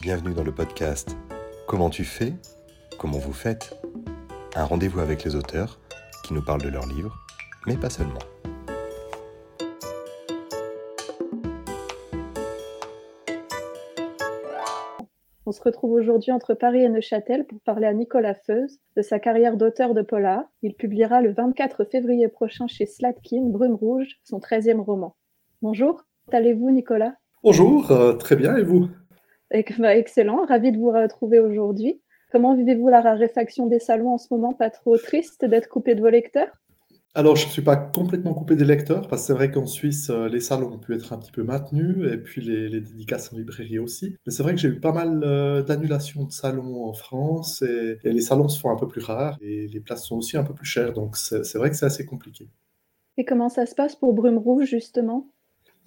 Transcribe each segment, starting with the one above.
Bienvenue dans le podcast Comment tu fais Comment vous faites Un rendez-vous avec les auteurs qui nous parlent de leurs livres, mais pas seulement. On se retrouve aujourd'hui entre Paris et Neuchâtel pour parler à Nicolas Feuze de sa carrière d'auteur de polar. Il publiera le 24 février prochain chez Slatkin, Brume Rouge, son 13e roman. Bonjour, allez-vous Nicolas? Bonjour, euh, très bien, et vous? Excellent, ravi de vous retrouver aujourd'hui. Comment vivez-vous la raréfaction des salons en ce moment? Pas trop triste d'être coupé de vos lecteurs? Alors, je ne suis pas complètement coupé des lecteurs, parce que c'est vrai qu'en Suisse, euh, les salons ont pu être un petit peu maintenus, et puis les, dédicaces en librairie aussi. Mais c'est vrai que j'ai eu pas mal euh, d'annulations de salons en France, et, les salons se font un peu plus rares, et les places sont aussi un peu plus chères, donc c'est vrai que c'est assez compliqué. Et comment ça se passe pour Brume Rouge, justement?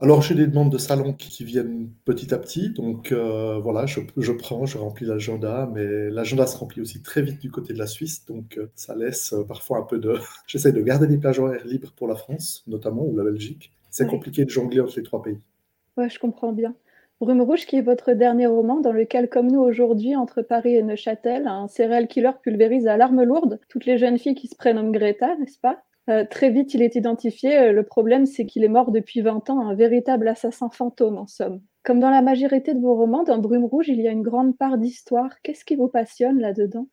Alors, j'ai des demandes de salons qui, viennent petit à petit. Donc, euh, voilà, je, prends, je remplis l'agenda, mais l'agenda se remplit aussi très vite du côté de la Suisse. Donc, euh, ça laisse euh, parfois un peu de. J'essaie de garder des plages horaires libres pour la France, notamment, ou la Belgique. C'est compliqué de jongler entre les trois pays. Ouais, je comprends bien. Brume Rouge, qui est votre dernier roman, dans lequel, comme nous aujourd'hui, entre Paris et Neuchâtel, un serial killer pulvérise à l'arme lourde toutes les jeunes filles qui se prénomment Greta, n'est-ce pas? Euh, très vite, il est identifié. Euh, le problème, c'est qu'il est mort depuis 20 ans, un véritable assassin fantôme, en somme. Comme dans la majorité de vos romans, dans Brume Rouge, il y a une grande part d'histoire. Qu'est-ce qui vous passionne là-dedans?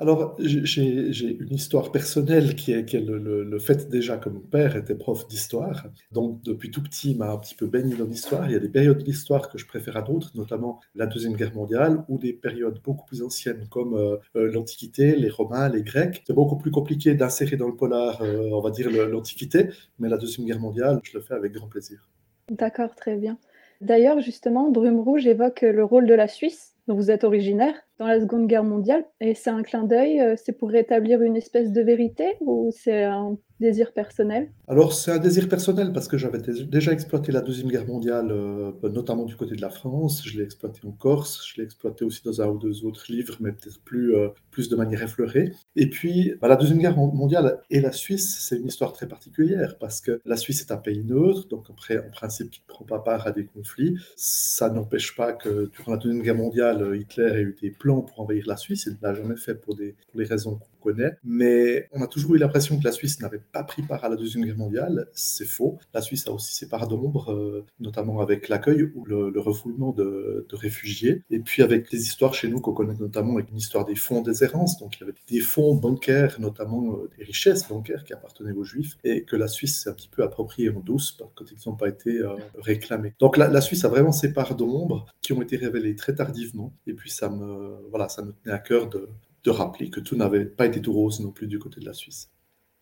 Alors, j'ai une histoire personnelle qui est, le, fait déjà que mon père était prof d'histoire. Donc, depuis tout petit, il m'a un petit peu baigné dans l'histoire. Il y a des périodes de l'histoire que je préfère à d'autres, notamment la Deuxième Guerre mondiale, ou des périodes beaucoup plus anciennes comme euh, euh, l'Antiquité, les Romains, les Grecs. C'est beaucoup plus compliqué d'insérer dans le polar, euh, on va dire, l'Antiquité, mais la Deuxième Guerre mondiale, je le fais avec grand plaisir. D'accord, très bien. D'ailleurs, justement, Brume Rouge évoque le rôle de la Suisse dont vous êtes originaire dans la Seconde Guerre mondiale. Et c'est un clin d'œil, euh, c'est pour rétablir une espèce de vérité ou c'est un désir personnel? Alors c'est un désir personnel parce que j'avais déjà exploité la Deuxième Guerre mondiale, euh, notamment du côté de la France. Je l'ai exploité en Corse, je l'ai exploité aussi dans un ou deux autres livres, mais peut-être plus, euh, plus de manière effleurée. Et puis bah, la Deuxième Guerre mondiale et la Suisse, c'est une histoire très particulière parce que la Suisse est un pays neutre, donc après, en principe qui ne prend pas part à des conflits. Ça n'empêche pas que durant la Deuxième Guerre mondiale, Hitler ait eu des plans pour envahir la Suisse. Il ne l'a jamais fait pour, des, pour les raisons connaît. Mais on a toujours eu l'impression que la Suisse n'avait pas pris part à la Deuxième Guerre mondiale. C'est faux. La Suisse a aussi ses parts d'ombre, euh, notamment avec l'accueil ou le, refoulement de, réfugiés. Et puis avec les histoires chez nous qu'on connaît notamment avec une histoire des fonds des errances. Donc il y avait des fonds bancaires, notamment euh, des richesses bancaires qui appartenaient aux Juifs et que la Suisse s'est un petit peu approprié en douce quand ils n'ont pas été euh, réclamés. Donc la, la, Suisse a vraiment ses parts d'ombre qui ont été révélées très tardivement. Et puis ça me, voilà, ça me tenait à cœur de, de rappeler que tout n'avait pas été tout rose non plus du côté de la Suisse.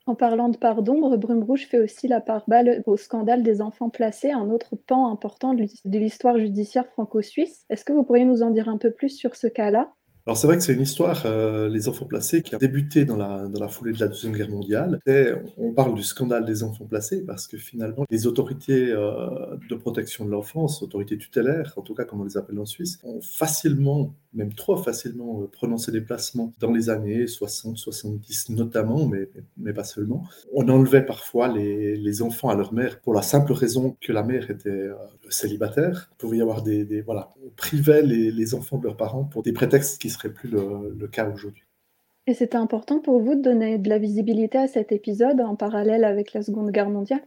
En parlant de part d'ombre, Brume Rouge fait aussi la part balle au scandale des enfants placés, un autre pan important de l'histoire judiciaire franco-suisse. Est-ce que vous pourriez nous en dire un peu plus sur ce cas-là? Alors c'est vrai que c'est une histoire, euh, les enfants placés, qui a débuté dans la, dans la foulée de la Deuxième Guerre mondiale. Et on parle du scandale des enfants placés parce que finalement, les autorités euh, de protection de l'enfance, autorités tutélaires, en tout cas comme on les appelle en Suisse, ont facilement, même trop facilement, euh, prononcé des placements dans les années 60, 70 notamment, mais, mais pas seulement. On enlevait parfois les, les enfants à leur mère pour la simple raison que la mère était célibataire. Il y avoir des... des voilà, on privait les, les enfants de leurs parents pour des prétextes qui serait plus le, cas aujourd'hui. Et c'était important pour vous de donner de la visibilité à cet épisode en parallèle avec la Seconde Guerre mondiale?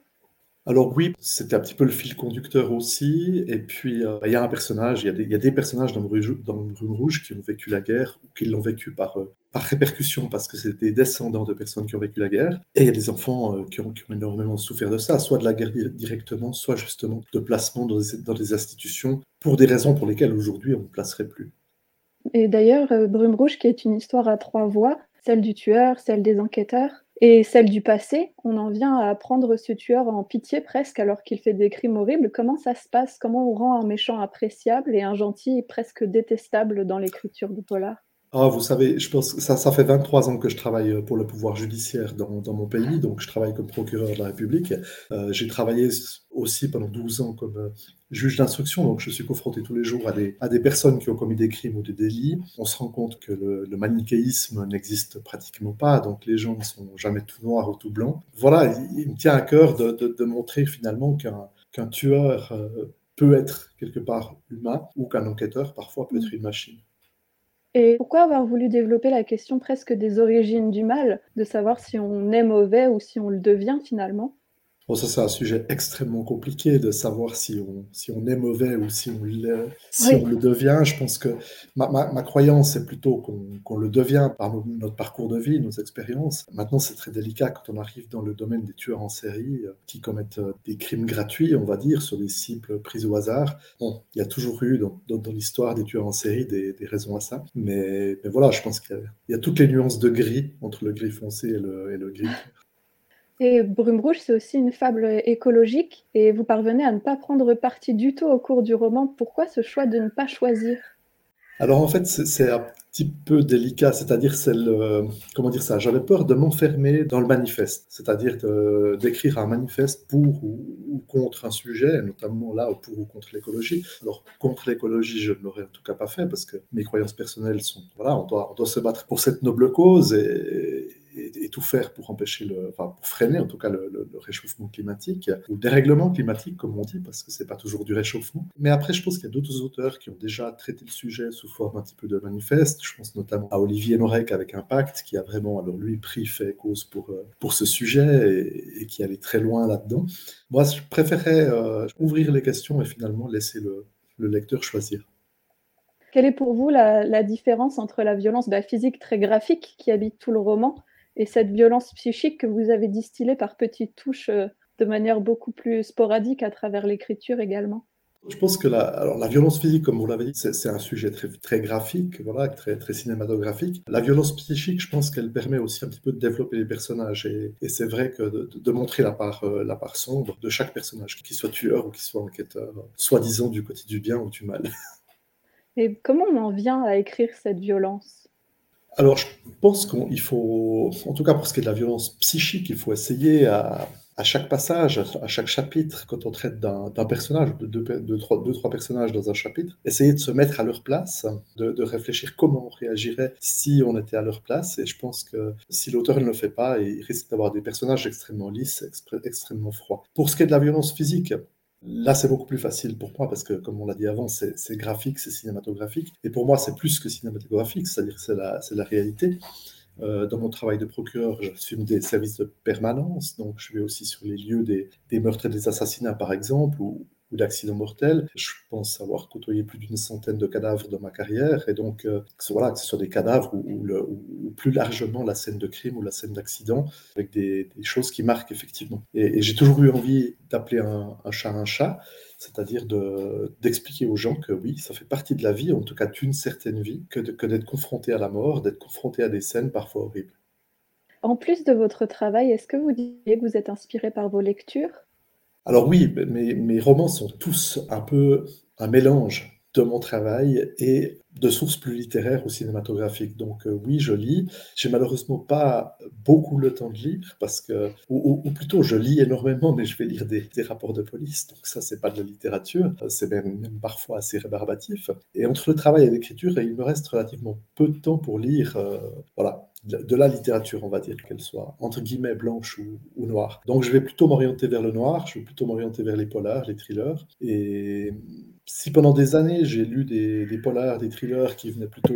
Alors oui, c'était un petit peu le fil conducteur aussi. Et puis, euh, il y a un personnage, il y, a des personnages dans Brume, Rouge qui ont vécu la guerre ou qui l'ont vécu par, euh, par répercussion parce que c'était des descendants de personnes qui ont vécu la guerre. Et il y a des enfants euh, qui, ont, énormément souffert de ça, soit de la guerre directement, soit justement de placement dans des, dans des institutions pour des raisons pour lesquelles aujourd'hui on ne placerait plus. Et d'ailleurs, Brume Rouge, qui est une histoire à trois voix, celle du tueur, celle des enquêteurs et celle du passé, on en vient à prendre ce tueur en pitié presque alors qu'il fait des crimes horribles. Comment ça se passe? Comment on rend un méchant appréciable et un gentil presque détestable dans l'écriture du polar? Ah, vous savez, je pense que ça, ça fait 23 ans que je travaille euh, pour le pouvoir judiciaire dans, dans mon pays, donc je travaille comme procureur de la République. Euh, j'ai travaillé aussi pendant 12 ans comme euh, juge d'instruction, donc je suis confronté tous les jours à des, à des personnes qui ont commis des crimes ou des délits. On se rend compte que le, le manichéisme n'existe pratiquement pas, donc les gens ne sont jamais tout noirs ou tout blancs. Voilà, il, me tient à cœur de, de, de montrer finalement qu'un qu'un tueur peut être quelque part humain ou qu'un enquêteur parfois peut être une machine. Et pourquoi avoir voulu développer la question presque des origines du mal, de savoir si on est mauvais ou si on le devient finalement? Bon, ça, c'est un sujet extrêmement compliqué de savoir si on, si on est mauvais ou si on, si on le devient. Je pense que ma, ma, croyance, c'est plutôt qu'on le devient par notre parcours de vie, nos expériences. Maintenant, c'est très délicat quand on arrive dans le domaine des tueurs en série euh, qui commettent euh, des crimes gratuits, on va dire, sur des cibles prises au hasard. Bon, il y a toujours eu dans, dans, l'histoire des tueurs en série des, des, raisons à ça. Mais, mais voilà, je pense qu'il y, y, a toutes les nuances de gris entre le gris foncé et le, et le gris et Brume Rouge, c'est aussi une fable écologique, et vous parvenez à ne pas prendre parti du tout au cours du roman. Pourquoi ce choix de ne pas choisir? Alors en fait, c'est un petit peu délicat, c'est-à-dire, c'est comment dire ça, j'avais peur de m'enfermer dans le manifeste, c'est-à-dire d'écrire un manifeste pour ou, contre un sujet, notamment là, pour ou contre l'écologie. Alors, contre l'écologie, je ne l'aurais en tout cas pas fait, parce que mes croyances personnelles sont, voilà, on doit, on doit se battre pour cette noble cause, et, et, tout faire pour empêcher le, enfin, pour freiner en tout cas le, réchauffement climatique ou le dérèglement climatique comme on dit parce que c'est pas toujours du réchauffement. Mais après, je pense qu'il y a d'autres auteurs qui ont déjà traité le sujet sous forme un petit peu de manifeste. Je pense notamment à Olivier Norek avec Impact qui a vraiment alors lui pris fait cause pour euh, pour ce sujet et, qui allait très loin là-dedans. Moi, je préférais euh, ouvrir les questions et finalement laisser le, le lecteur choisir. Quelle est pour vous la, la différence entre la violence bah, physique très graphique qui habite tout le roman et cette violence psychique que vous avez distillée par petites touches euh, de manière beaucoup plus sporadique à travers l'écriture également je pense que la, alors la violence physique, comme vous l'avez dit, c'est un sujet très, très graphique, voilà, très, très cinématographique. La violence psychique, je pense qu'elle permet aussi un petit peu de développer les personnages. Et, c'est vrai que de, montrer la part, euh, la part sombre de chaque personnage, qu'il soit tueur ou qu'il soit enquêteur, soi-disant du côté du bien ou du mal. Et comment on en vient à écrire cette violence? Alors, je pense qu'il faut, en tout cas pour ce qui est de la violence psychique, il faut essayer à, chaque passage, à chaque chapitre, quand on traite d'un personnage, de deux, trois, trois, personnages dans un chapitre, essayer de se mettre à leur place, de, réfléchir comment on réagirait si on était à leur place. Et je pense que si l'auteur ne le fait pas, il risque d'avoir des personnages extrêmement lisses, extrêmement froids. Pour ce qui est de la violence physique, Là, c'est beaucoup plus facile pour moi parce que, comme on l'a dit avant, c'est graphique, c'est cinématographique. Et pour moi, c'est plus que cinématographique, c'est-à-dire c'est la, réalité. Euh, dans mon travail de procureur, filme des services de permanence, donc je vais aussi sur les lieux des, des meurtres et des assassinats, par exemple, ou, ou d'accidents mortels. Je pense avoir côtoyé plus d'une centaine de cadavres dans ma carrière, et donc euh, que, voilà, ce soit des cadavres ou, plus largement la scène de crime ou la scène d'accident, avec des, choses qui marquent effectivement. Et, j'ai toujours eu envie d'appeler un, un, chat un chat, c'est-à-dire d'expliquer aux gens que oui, ça fait partie de la vie, en tout cas d'une certaine vie, que d'être confronté à la mort, d'être confronté à des scènes parfois horribles. En plus de votre travail, est-ce que vous diriez que vous êtes inspiré par vos lectures? Alors oui, mes, mes romans sont tous un peu un mélange de mon travail et de sources plus littéraires ou cinématographiques. Donc euh, oui, je lis. J'ai malheureusement pas beaucoup le temps de lire parce que, ou, plutôt, je lis énormément, mais je vais lire des, rapports de police. Donc ça, c'est pas de la littérature. C'est même, parfois assez rébarbatif. Et entre le travail et l'écriture, il me reste relativement peu de temps pour lire. Euh, voilà, de la littérature, on va dire, qu'elle soit entre guillemets blanche ou, noire. Donc je vais plutôt m'orienter vers le noir, je vais plutôt m'orienter vers les polars, les thrillers. Et si pendant des années j'ai lu des, polars, des thrillers qui venaient plutôt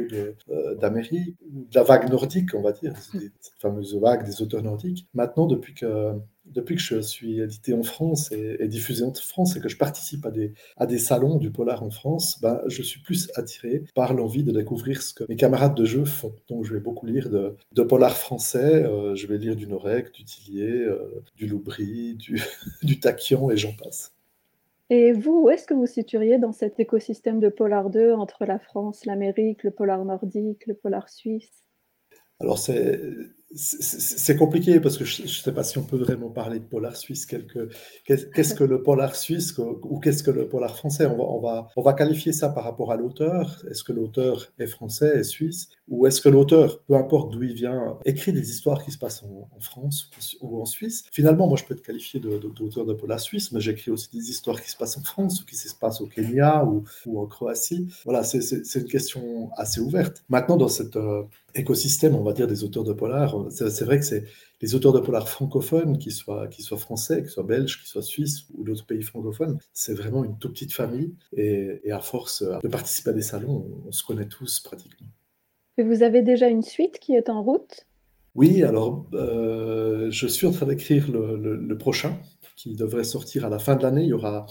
euh, d'Amérique, ou de la vague nordique, on va dire, cette fameuse vague des auteurs nordiques, maintenant depuis que depuis que je suis édité en France et, diffusé en France et que je participe à des, à des salons du polar en France, ben, je suis plus attiré par l'envie de découvrir ce que mes camarades de jeu font. Donc je vais beaucoup lire de, de polar français, euh, je vais lire du Norek, du Tillier, euh, du Loubry, du, du Taquion et j'en passe. Et vous, où est-ce que vous situeriez dans cet écosystème de polar 2 entre la France, l'Amérique, le polar nordique, le polar suisse? C'est compliqué parce que je ne sais pas si on peut vraiment parler de polar suisse. Qu'est-ce que le polar suisse ou qu'est-ce que le polar français? On va, qualifier ça par rapport à l'auteur. Est-ce que l'auteur est français, est suisse? Ou est-ce que l'auteur, peu importe d'où il vient, écrit des histoires qui se passent en, France ou en Suisse? Finalement, moi, je peux être qualifié d'auteur de, polar suisse, mais j'écris aussi des histoires qui se passent en France ou qui se passent au Kenya ou, en Croatie. Voilà, c'est une question assez ouverte. Maintenant, dans cet euh, écosystème, on va dire, des auteurs de polar, c'est vrai que c'est les auteurs de polar francophones, qu'ils soient, soient français, qu'ils soient belges, qu'ils soient suisses ou d'autres pays francophones, c'est vraiment une toute petite famille. Et, à force de participer à des salons, on, se connaît tous pratiquement. Et vous avez déjà une suite qui est en route? Oui, alors euh, je suis en train d'écrire le, prochain qui devrait sortir à la fin de l'année. Il y aura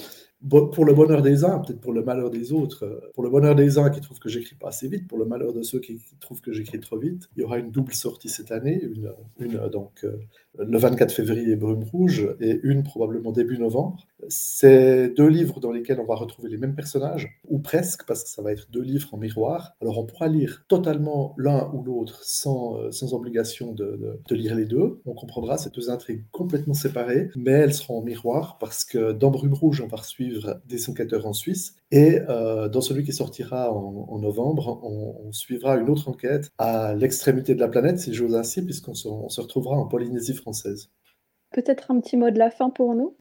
pour le bonheur des uns, peut-être pour le malheur des autres, euh, pour le bonheur des uns qui trouvent que j'écris pas assez vite, pour le malheur de ceux qui, trouvent que j'écris trop vite, il y aura une double sortie cette année, une, une donc euh, le 24 février Brume Rouge et une probablement début novembre. C'est deux livres dans lesquels on va retrouver les mêmes personnages, ou presque, parce que ça va être deux livres en miroir. Alors on pourra lire totalement l'un ou l'autre sans, euh, sans obligation de, de, lire les deux. On comprendra ces deux intrigues complètement séparées, mais elles seront en miroir parce que dans Brume Rouge, on va suivre des enquêteurs en Suisse et euh, dans celui qui sortira en, novembre, on, suivra une autre enquête à l'extrémité de la planète, si j'ose ainsi, puisqu'on se retrouvera en Polynésie française. Peut-être un petit mot de la fin pour nous?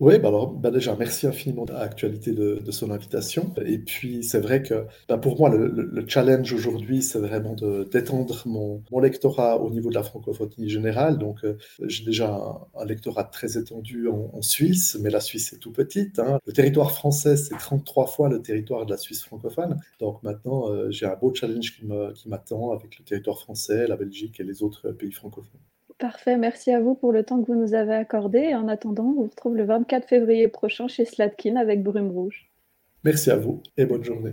Oui, bah alors bah déjà, merci infiniment à l'actualité de, son invitation. Et puis, c'est vrai que bah pour moi, le, le, challenge aujourd'hui, c'est vraiment d'étendre mon, lectorat au niveau de la francophonie générale. Donc, euh, j'ai déjà un, lectorat très étendu en, en, Suisse, mais la Suisse est tout petite. Hein. Le territoire français, c'est 33 fois le territoire de la Suisse francophone. Donc maintenant, euh, j'ai un beau challenge qui m'attend avec le territoire français, la Belgique et les autres pays francophones. Parfait, merci à vous pour le temps que vous nous avez accordé. en attendant, on vous retrouve le 24 février prochain chez Slatkin avec Brume Rouge. Merci à vous et bonne journée.